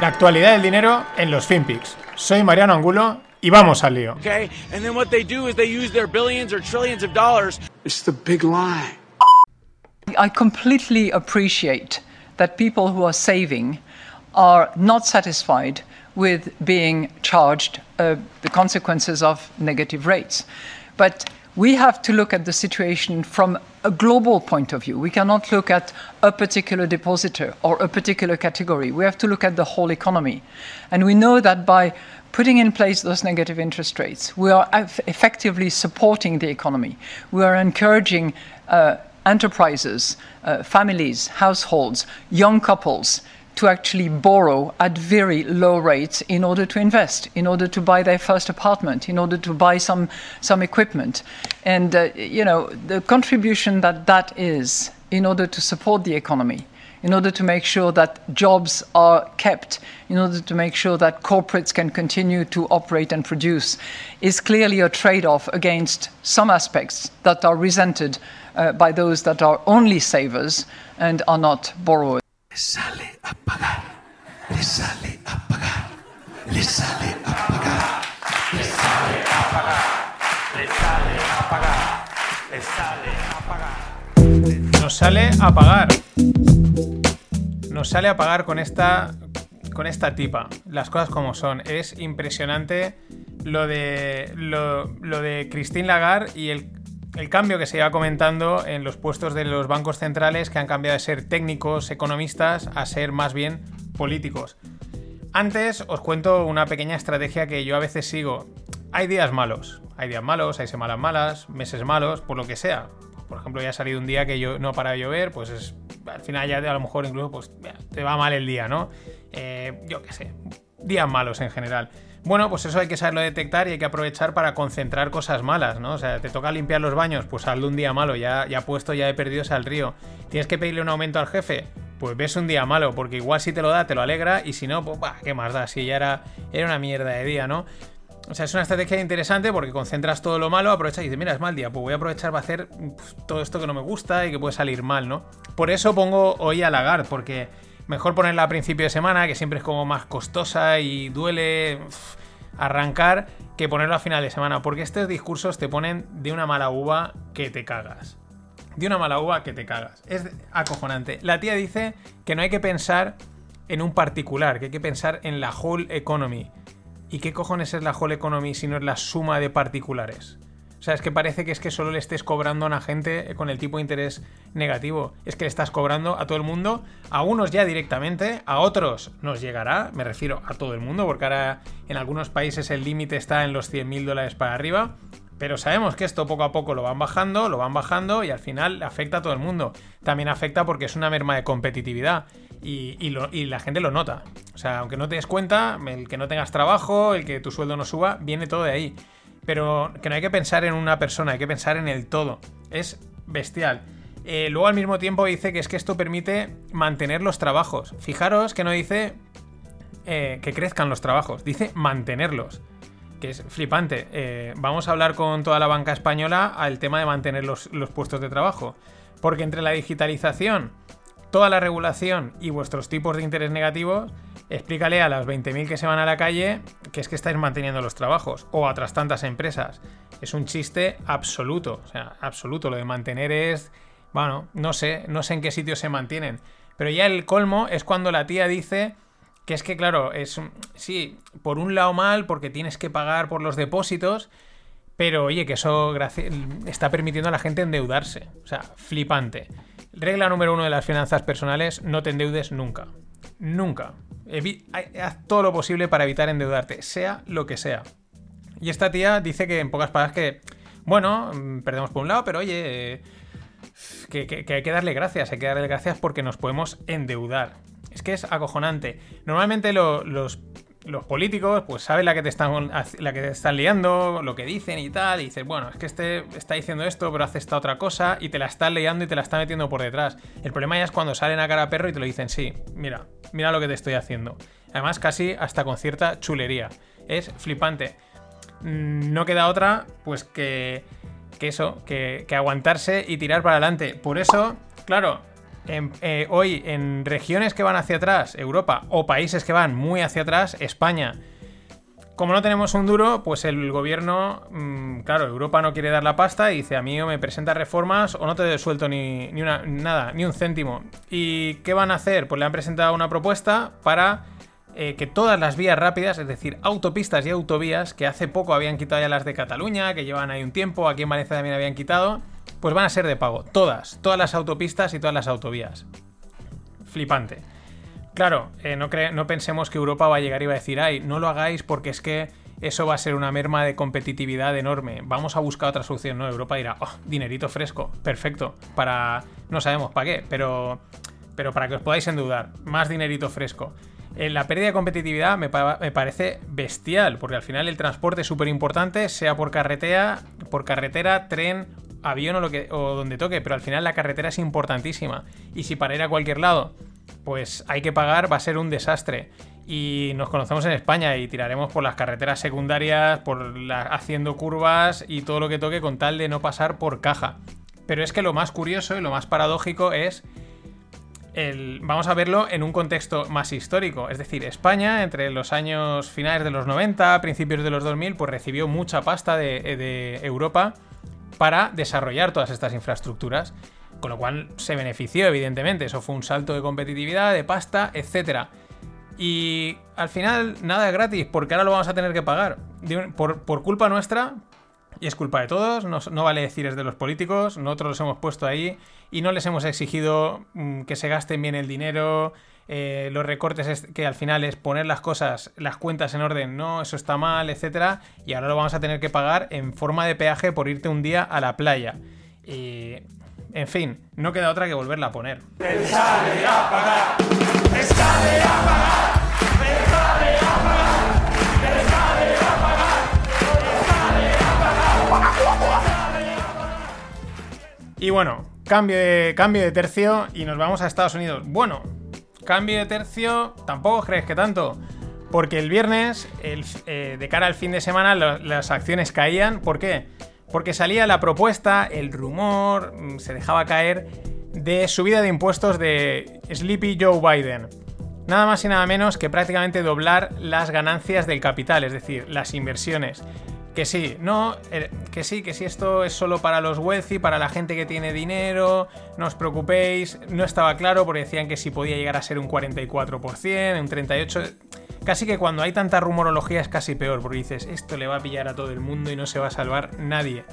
La actualidad del dinero en los FinPix. Soy Mariano Angulo y vamos al lío. Okay, and then what they do is they use their billions or trillions of dollars. It's the big lie. I completely appreciate that people who are saving are not satisfied with being charged uh, the consequences of negative rates. But we have to look at the situation from a global point of view. We cannot look at a particular depositor or a particular category. We have to look at the whole economy. And we know that by putting in place those negative interest rates, we are effectively supporting the economy. We are encouraging uh, enterprises, uh, families, households, young couples to actually borrow at very low rates in order to invest, in order to buy their first apartment, in order to buy some, some equipment. And, uh, you know, the contribution that that is in order to support the economy, in order to make sure that jobs are kept, in order to make sure that corporates can continue to operate and produce, is clearly a trade off against some aspects that are resented uh, by those that are only savers and are not borrowers. A pagar. Le sale a pagar. Le sale a pagar. Le sale a pagar. Le sale a pagar. Le sale a pagar. Nos sale a pagar. Nos sale a pagar con esta con esta tipa. Las cosas como son. Es impresionante lo de lo, lo de Christine Lagarde y el el cambio que se iba comentando en los puestos de los bancos centrales que han cambiado de ser técnicos, economistas, a ser más bien políticos. Antes os cuento una pequeña estrategia que yo a veces sigo. Hay días malos, hay días malos, hay semanas malas, meses malos, por lo que sea. Por ejemplo, ya ha salido un día que yo no para de llover, pues es, al final ya a lo mejor incluso pues, te va mal el día, ¿no? Eh, yo qué sé, días malos en general. Bueno, pues eso hay que saberlo detectar y hay que aprovechar para concentrar cosas malas, ¿no? O sea, te toca limpiar los baños, pues hazlo un día malo, ya, ya puesto, ya he perdido al río. Tienes que pedirle un aumento al jefe, pues ves un día malo, porque igual si te lo da, te lo alegra, y si no, pues, ¿qué más da? Si ya era, era una mierda de día, ¿no? O sea, es una estrategia interesante porque concentras todo lo malo, aprovechas y dices, mira, es mal día, pues voy a aprovechar para hacer pues, todo esto que no me gusta y que puede salir mal, ¿no? Por eso pongo hoy a Lagarde, porque mejor ponerla a principio de semana, que siempre es como más costosa y duele arrancar que ponerlo a final de semana, porque estos discursos te ponen de una mala uva que te cagas. De una mala uva que te cagas. Es acojonante. La tía dice que no hay que pensar en un particular, que hay que pensar en la whole economy. ¿Y qué cojones es la whole economy si no es la suma de particulares? O sea, es que parece que es que solo le estés cobrando a una gente con el tipo de interés negativo. Es que le estás cobrando a todo el mundo, a unos ya directamente, a otros nos llegará, me refiero a todo el mundo, porque ahora en algunos países el límite está en los 100.000 dólares para arriba. Pero sabemos que esto poco a poco lo van bajando, lo van bajando y al final afecta a todo el mundo. También afecta porque es una merma de competitividad y, y, la gente lo nota. O sea, aunque no te des cuenta, el que no tengas trabajo, el que tu sueldo no suba, viene todo de ahí. Pero que no hay que pensar en una persona, hay que pensar en el todo. Es bestial. Eh, luego al mismo tiempo dice que es que esto permite mantener los trabajos. Fijaros que no dice eh, que crezcan los trabajos, dice mantenerlos. Que es flipante. Eh, vamos a hablar con toda la banca española al tema de mantener los, los puestos de trabajo. Porque entre la digitalización, toda la regulación y vuestros tipos de interés negativos, explícale a las 20.000 que se van a la calle que es que estáis manteniendo los trabajos o a tantas empresas. Es un chiste absoluto, o sea, absoluto. Lo de mantener es, bueno, no sé, no sé en qué sitio se mantienen. Pero ya el colmo es cuando la tía dice que es que, claro, es, sí, por un lado mal porque tienes que pagar por los depósitos, pero oye, que eso está permitiendo a la gente endeudarse. O sea, flipante. Regla número uno de las finanzas personales, no te endeudes nunca. Nunca. haz todo lo posible para evitar endeudarte, sea lo que sea. Y esta tía dice que en pocas palabras que, bueno, mm, perdemos por un lado, pero oye, que, hay que darle gracias, hay que darle gracias porque nos podemos endeudar. Es que es acojonante. Normalmente los los políticos, pues saben la que te están la que te están liando, lo que dicen y tal, y dices, bueno, es que este está diciendo esto, pero hace esta otra cosa, y te la están liando y te la está metiendo por detrás. El problema ya es cuando salen a cara a perro y te lo dicen, sí, mira, mira lo que te estoy haciendo. Además, casi hasta con cierta chulería. Es flipante. No queda otra, pues que, que eso, que, que aguantarse y tirar para adelante. Por eso, claro, eh, hoy en regiones que van hacia atrás, Europa, o países que van muy hacia atrás, España. Como no tenemos un duro, pues el gobierno, mm, claro, Europa no quiere dar la pasta y dice, a mí o me presenta reformas o no te suelto ni, ni una, nada, ni un céntimo. ¿Y qué van a hacer? Pues le han presentado una propuesta para eh, que todas las vías rápidas, es decir, autopistas y autovías, que hace poco habían quitado ya las de Cataluña, que llevan ahí un tiempo, aquí en Valencia también habían quitado, pues van a ser de pago. Todas, todas las autopistas y todas las autovías. Flipante. Claro, eh, no, no pensemos que Europa va a llegar y va a decir, ay, no lo hagáis porque es que eso va a ser una merma de competitividad enorme. Vamos a buscar otra solución. No, Europa dirá, oh, dinerito fresco, perfecto. Para. No sabemos para qué, pero. Pero para que os podáis endeudar, más dinerito fresco. Eh, la pérdida de competitividad me, me parece bestial, porque al final el transporte es súper importante, sea por carretera, por carretera, tren, avión o, lo que, o donde toque, pero al final la carretera es importantísima. Y si para ir a cualquier lado, pues hay que pagar, va a ser un desastre. Y nos conocemos en España y tiraremos por las carreteras secundarias, por haciendo curvas y todo lo que toque con tal de no pasar por caja. Pero es que lo más curioso y lo más paradójico es el- vamos a verlo en un contexto más histórico. Es decir, España, entre los años finales de los 90, principios de los 2000, pues recibió mucha pasta de Europa para desarrollar todas estas infraestructuras. Con lo cual se benefició, evidentemente. Eso fue un salto de competitividad, de pasta, etc. Y al final, nada es gratis, porque ahora lo vamos a tener que pagar. Por culpa nuestra, y es culpa de todos, no, no vale decir es de los políticos, nosotros los hemos puesto ahí y no les hemos exigido mm, que se gasten bien el dinero, eh, los recortes es- que al final es poner las cosas, las cuentas en orden, no, eso está mal, etcétera, y ahora lo vamos a tener que pagar en forma de peaje por irte un día a la playa. Y, en fin, no queda otra que volverla a poner. Y bueno, cambio de, cambio de tercio y nos vamos a Estados Unidos. Bueno, cambio de tercio, tampoco crees que tanto. Porque el viernes, eh, de cara al fin de semana, las acciones caían. ¿Por qué? Porque salía la propuesta, el rumor, mm, se dejaba caer de subida de impuestos de Sleepy Joe Biden. Nada más y nada menos que prácticamente doblar las ganancias del capital, es decir, las inversiones. Que sí, no, eh, que sí, que sí, esto es solo para los wealthy, para la gente que tiene dinero, no os preocupéis, no estaba claro porque decían que si podía llegar a ser un 44%, un 38%, casi que cuando hay tanta rumorología es casi peor, porque dices, esto le va a pillar a todo el mundo y no se va a salvar nadie.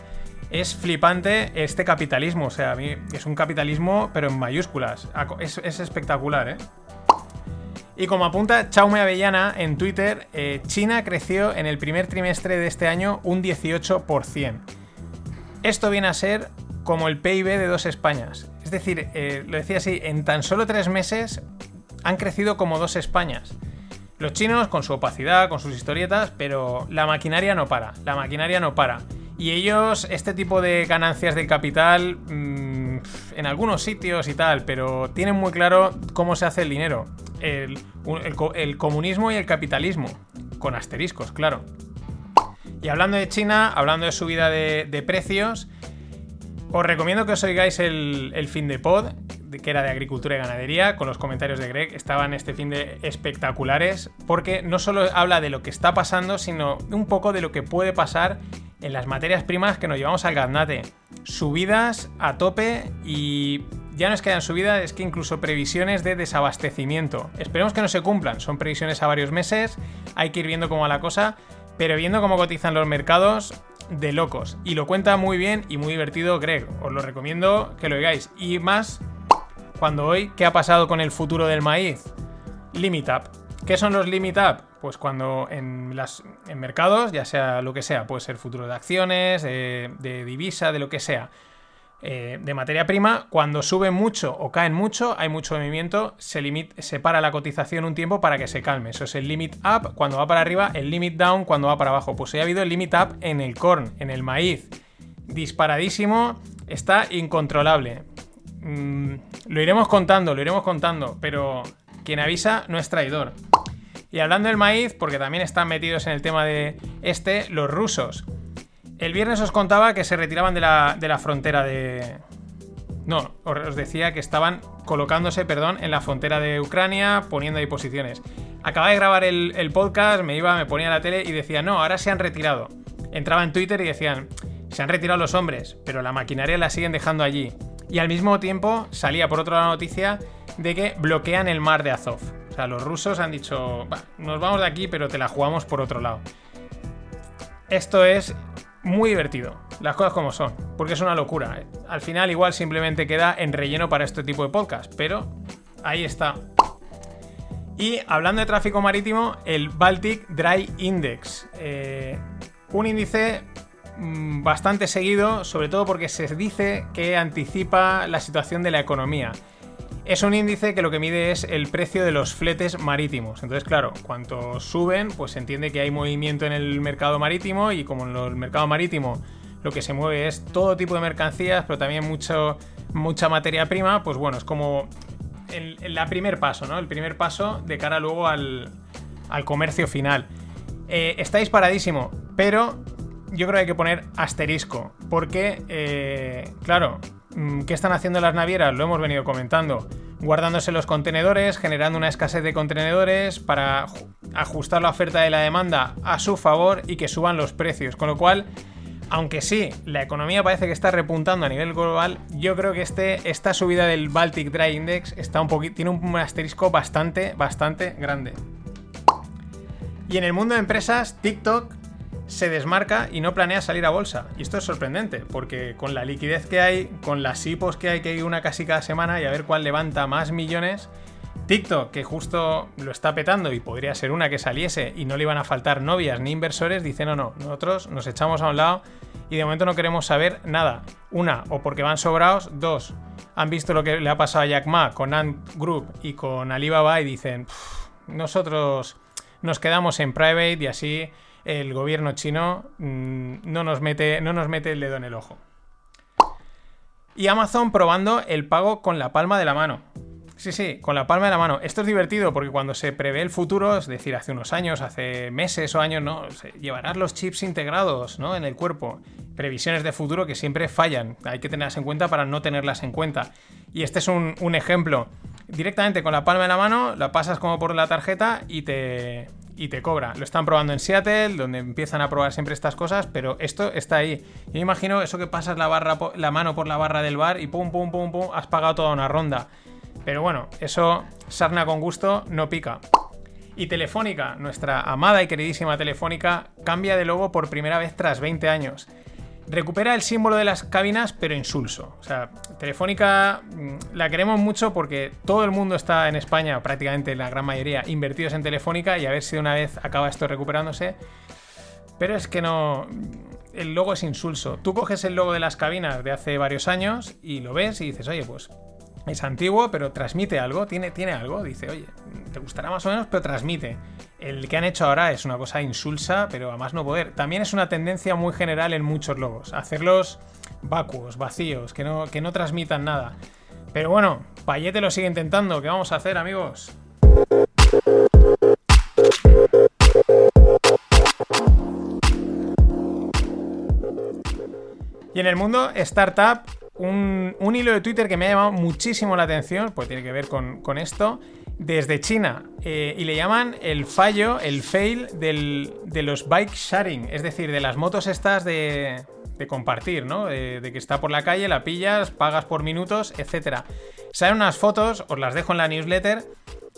Es flipante este capitalismo, o sea, a mí es un capitalismo pero en mayúsculas, es, es espectacular, ¿eh? Y como apunta Chaume Avellana en Twitter, eh, China creció en el primer trimestre de este año un 18%. Esto viene a ser como el PIB de dos Españas. Es decir, eh, lo decía así, en tan solo tres meses han crecido como dos Españas. Los chinos con su opacidad, con sus historietas, pero la maquinaria no para, la maquinaria no para. Y ellos, este tipo de ganancias del capital, mm, en algunos sitios y tal, pero tienen muy claro cómo se hace el dinero. El, el co- el comunismo y el capitalismo, con asteriscos, claro. Y hablando de China, hablando de subida de, de precios, os recomiendo que os oigáis el, el fin de pod, que era de agricultura y ganadería, con los comentarios de Greg. Estaban este fin de espectaculares, porque no solo habla de lo que está pasando, sino un poco de lo que puede pasar en las materias primas que nos llevamos al gaznate. Subidas a tope y ya no es que hayan subidas, es que incluso previsiones de desabastecimiento. Esperemos que no se cumplan, son previsiones a varios meses, hay que ir viendo cómo va la cosa, pero viendo cómo cotizan los mercados, de locos. Y lo cuenta muy bien y muy divertido Greg. Os lo recomiendo que lo oigáis. Y más cuando hoy, ¿qué ha pasado con el futuro del maíz? Limit Up. ¿Qué son los Limit Up? Pues cuando en, mercados, ya sea lo que sea, puede ser futuro de acciones, de, divisa, de lo que sea, eh, de materia prima, cuando sube mucho o caen mucho, hay mucho movimiento, se, limit, se para la cotización un tiempo para que se calme. Eso es el limit up cuando va para arriba, el limit down cuando va para abajo. Pues hoy ha habido el limit up en el corn, en el maíz. Disparadísimo, está incontrolable. Mm, lo iremos contando, lo iremos contando, pero quien avisa no es traidor. Y hablando del maíz, porque también están metidos en el tema de este, los rusos. El viernes os contaba que se retiraban de la, la frontera de... No, os decía que estaban colocándose, perdón, en la frontera de Ucrania, poniendo ahí posiciones. Acababa de grabar el, podcast, me iba, me ponía la tele y decía, no, ahora se han retirado. Entraba en Twitter y decían, se han retirado los hombres, pero la maquinaria la siguen dejando allí. Y al mismo tiempo salía por otra noticia de que bloquean el mar de Azov. O sea, los rusos han dicho, "Va, nos vamos de aquí, pero te la jugamos por otro lado. Esto es muy divertido, las cosas como son, porque es una locura. Al final igual simplemente queda en relleno para este tipo de podcast, pero ahí está. Y hablando de tráfico marítimo, el Baltic Dry Index. Eh, un índice mm, bastante seguido, sobre todo porque se dice que anticipa la situación de la economía. Es un índice que lo que mide es el precio de los fletes marítimos. Entonces, claro, cuanto suben, pues se entiende que hay movimiento en el mercado marítimo y como en el mercado marítimo lo que se mueve es todo tipo de mercancías, pero también mucho, mucha materia prima, pues bueno, es como el, la primer paso, ¿no? El primer paso de cara luego al, al comercio final. Eh, estáis paradísimo, pero yo creo que hay que poner asterisco, porque, eh, claro, ¿qué están haciendo las navieras? Lo hemos venido comentando. Guardándose los contenedores, generando una escasez de contenedores para ju- ajustar la oferta de la demanda a su favor y que suban los precios. Con lo cual, aunque sí, la economía parece que está repuntando a nivel global, yo creo que este, esta subida del Baltic Dry Index está un poquito, tiene un asterisco bastante, bastante grande. Y en el mundo de empresas, TikTok se desmarca y no planea salir a bolsa. Y esto es sorprendente, porque con la liquidez que hay, con las IPOs que hay, que hay una casi cada semana y a ver cuál levanta más millones, TikTok, que justo lo está petando y podría ser una que saliese y no le iban a faltar novias ni inversores, dice no, no, nosotros nos echamos a un lado y de momento no queremos saber nada. Una, o porque van sobrados, dos, han visto lo que le ha pasado a Jack Ma con Ant Group y con Alibaba y dicen, "Pff, nosotros nos quedamos en private y así el gobierno chino mm, no, nos mete, no nos mete el dedo en el ojo. Y Amazon probando el pago con la palma de la mano. Sí, sí, con la palma de la mano. Esto es divertido porque cuando se prevé el futuro, es decir, hace unos años, hace meses o años, ¿no? Se- llevarás los chips integrados ¿no? en el cuerpo. Previsiones de futuro que siempre fallan. Hay que tenerlas en cuenta para no tenerlas en cuenta. Y este es un, un ejemplo. Directamente con la palma de la mano, la pasas como por la tarjeta y te, y te cobra. Lo están probando en Seattle, donde empiezan a probar siempre estas cosas, pero esto está ahí. Yo imagino eso que pasas la, barra, la mano por la barra del bar y pum, pum, pum, pum, has pagado toda una ronda. Pero bueno, eso, sarna con gusto, no pica. Y Telefónica, nuestra amada y queridísima Telefónica, cambia de logo por primera vez tras 20 años. Recupera el símbolo de las cabinas, pero insulso. O sea, Telefónica mm, la queremos mucho porque todo el mundo está en España, prácticamente la gran mayoría, invertidos en Telefónica y a ver si de una vez acaba esto recuperándose. Pero es que no. El logo es insulso. Tú coges el logo de las cabinas de hace varios años y lo ves y dices, oye, pues es antiguo, pero transmite algo, tiene, tiene algo. Dice, oye, te gustará más o menos, pero transmite. El que han hecho ahora es una cosa insulsa, pero a más no poder. También es una tendencia muy general en muchos logos, hacerlos vacuos, vacíos, que no, que no transmitan nada. Pero bueno, Payete lo sigue intentando. ¿Qué vamos a hacer, amigos? Y en el mundo startup, un, hilo de Twitter que me ha llamado muchísimo la atención, pues tiene que ver con, esto, desde China. eh, y le llaman el fallo, el fail del- de los bike sharing, es decir, de las motos estas de, compartir, ¿no? De, de que está por la calle, la pillas, pagas por minutos, etc. Salen unas fotos, os las dejo en la newsletter,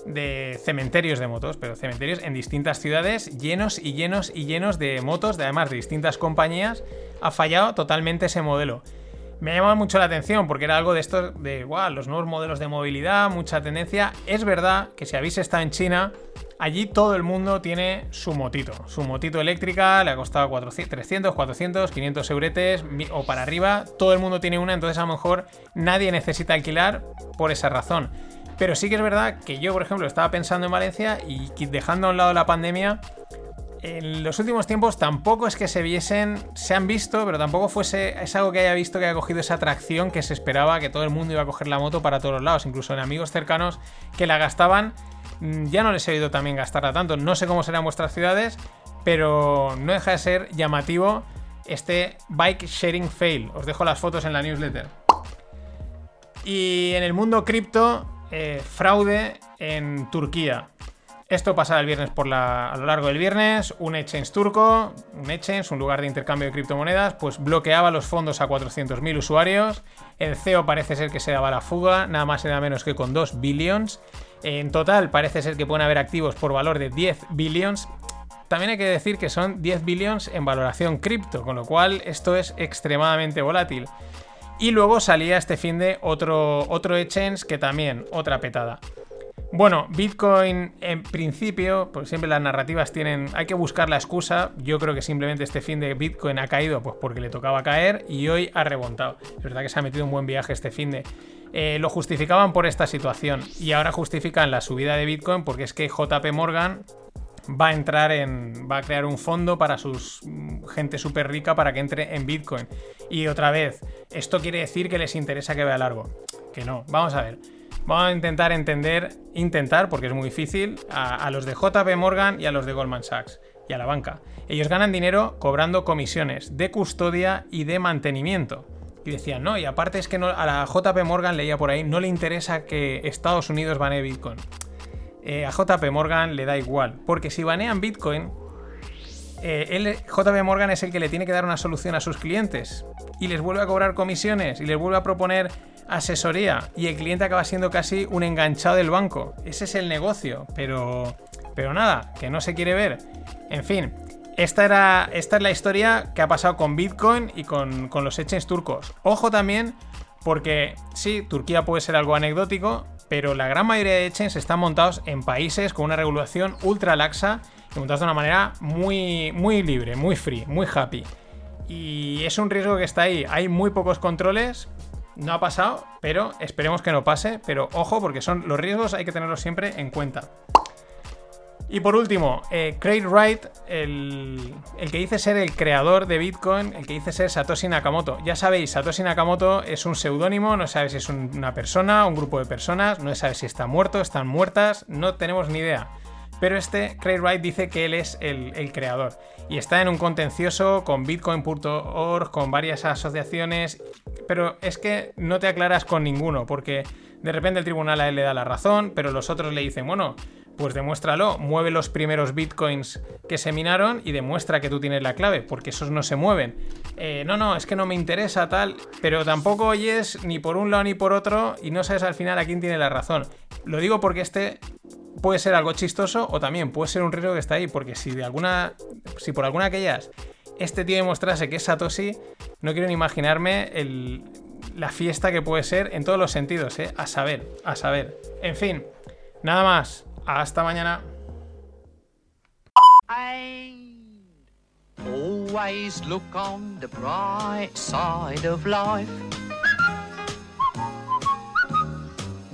de cementerios de motos, pero cementerios en distintas ciudades llenos y llenos y llenos de motos, de además de distintas compañías. Ha fallado totalmente ese modelo. Me ha llamado mucho la atención porque era algo de esto de wow, los nuevos modelos de movilidad, mucha tendencia. Es verdad que si habéis estado en China, allí todo el mundo tiene su motito. Su motito eléctrica le ha costado 400, 300, 400, 500 euretes o para arriba. Todo el mundo tiene una, entonces a lo mejor nadie necesita alquilar por esa razón. Pero sí que es verdad que yo, por ejemplo, estaba pensando en Valencia y dejando a un lado la pandemia, en los últimos tiempos tampoco es que se viesen, se han visto, pero tampoco fuese, es algo que haya visto que haya cogido esa atracción que se esperaba que todo el mundo iba a coger la moto para todos los lados, incluso en amigos cercanos que la gastaban, mm, ya no les he oído también gastarla tanto, no sé cómo será en vuestras ciudades, pero no deja de ser llamativo este bike sharing fail, os dejo las fotos en la newsletter. Y en el mundo cripto, eh, fraude en Turquía. Esto pasaba el viernes por la, a lo largo del viernes. Un exchange turco, un exchange, un lugar de intercambio de criptomonedas, pues bloqueaba los fondos a 400.000 usuarios. El CEO parece ser que se daba la fuga, nada más y nada menos que con 2 billions. En total parece ser que pueden haber activos por valor de 10 billions. También hay que decir que son 10 billions en valoración cripto, con lo cual esto es extremadamente volátil. Y luego salía este fin de otro, otro exchange que también, otra petada. Bueno, Bitcoin en principio, pues siempre las narrativas tienen, hay que buscar la excusa. Yo creo que simplemente este fin de Bitcoin ha caído pues porque le tocaba caer y hoy ha remontado. Es verdad que se ha metido un buen viaje este fin de. Eh, lo justificaban por esta situación y ahora justifican la subida de Bitcoin porque es que JP Morgan va a entrar en. va a crear un fondo para sus mm, gente súper rica para que entre en Bitcoin. Y otra vez, esto quiere decir que les interesa que vea largo. Que no, vamos a ver. Vamos a intentar entender, intentar, porque es muy difícil, a, los de JP Morgan y a los de Goldman Sachs y a la banca. Ellos ganan dinero cobrando comisiones de custodia y de mantenimiento. Y decían, no, y aparte es que a la JP Morgan leía por ahí, no le interesa que Estados Unidos banee Bitcoin. Eh, a JP Morgan le da igual, porque si banean Bitcoin, eh, él- JP Morgan es el que le tiene que dar una solución a sus clientes y les vuelve a cobrar comisiones y les vuelve a proponer asesoría y el cliente acaba siendo casi un enganchado del banco. Ese es el negocio, pero, pero nada, que no se quiere ver. En fin, esta, era, esta es la historia que ha pasado con Bitcoin y con, con los exchanges turcos. Ojo también, porque sí, Turquía puede ser algo anecdótico, pero la gran mayoría de exchanges están montados en países con una regulación ultra laxa y montados de una manera muy, muy libre, muy free, muy happy. Y es un riesgo que está ahí. Hay muy pocos controles. No ha pasado, pero esperemos que no pase. Pero ojo, porque son los riesgos hay que tenerlos siempre en cuenta. Y por último, eh, Craig Wright, el, el que dice ser el creador de Bitcoin, el que dice ser Satoshi Nakamoto. Ya sabéis, Satoshi Nakamoto es un seudónimo, no sabes si es un- una persona, un grupo de personas, no sabes si está muerto, están muertas, no tenemos ni idea. Pero este Craig Wright dice que él es el, el creador. Y está en un contencioso con Bitcoin.org, con varias asociaciones. Pero es que no te aclaras con ninguno, porque de repente el tribunal a él le da la razón, pero los otros le dicen, bueno, pues demuéstralo, mueve los primeros bitcoins que se minaron y demuestra que tú tienes la clave, porque esos no se mueven. Eh, no, no, es que no me interesa tal, pero tampoco oyes ni por un lado ni por otro y no sabes al final a quién tiene la razón. Lo digo porque este puede ser algo chistoso o también puede ser un riesgo que está ahí, porque si de alguna, si por alguna de aquellas este tío demostrase que es Satoshi, no quiero ni imaginarme el- la fiesta que puede ser en todos los sentidos, ¿eh? A saber, a saber. En fin, nada más. Hasta mañana.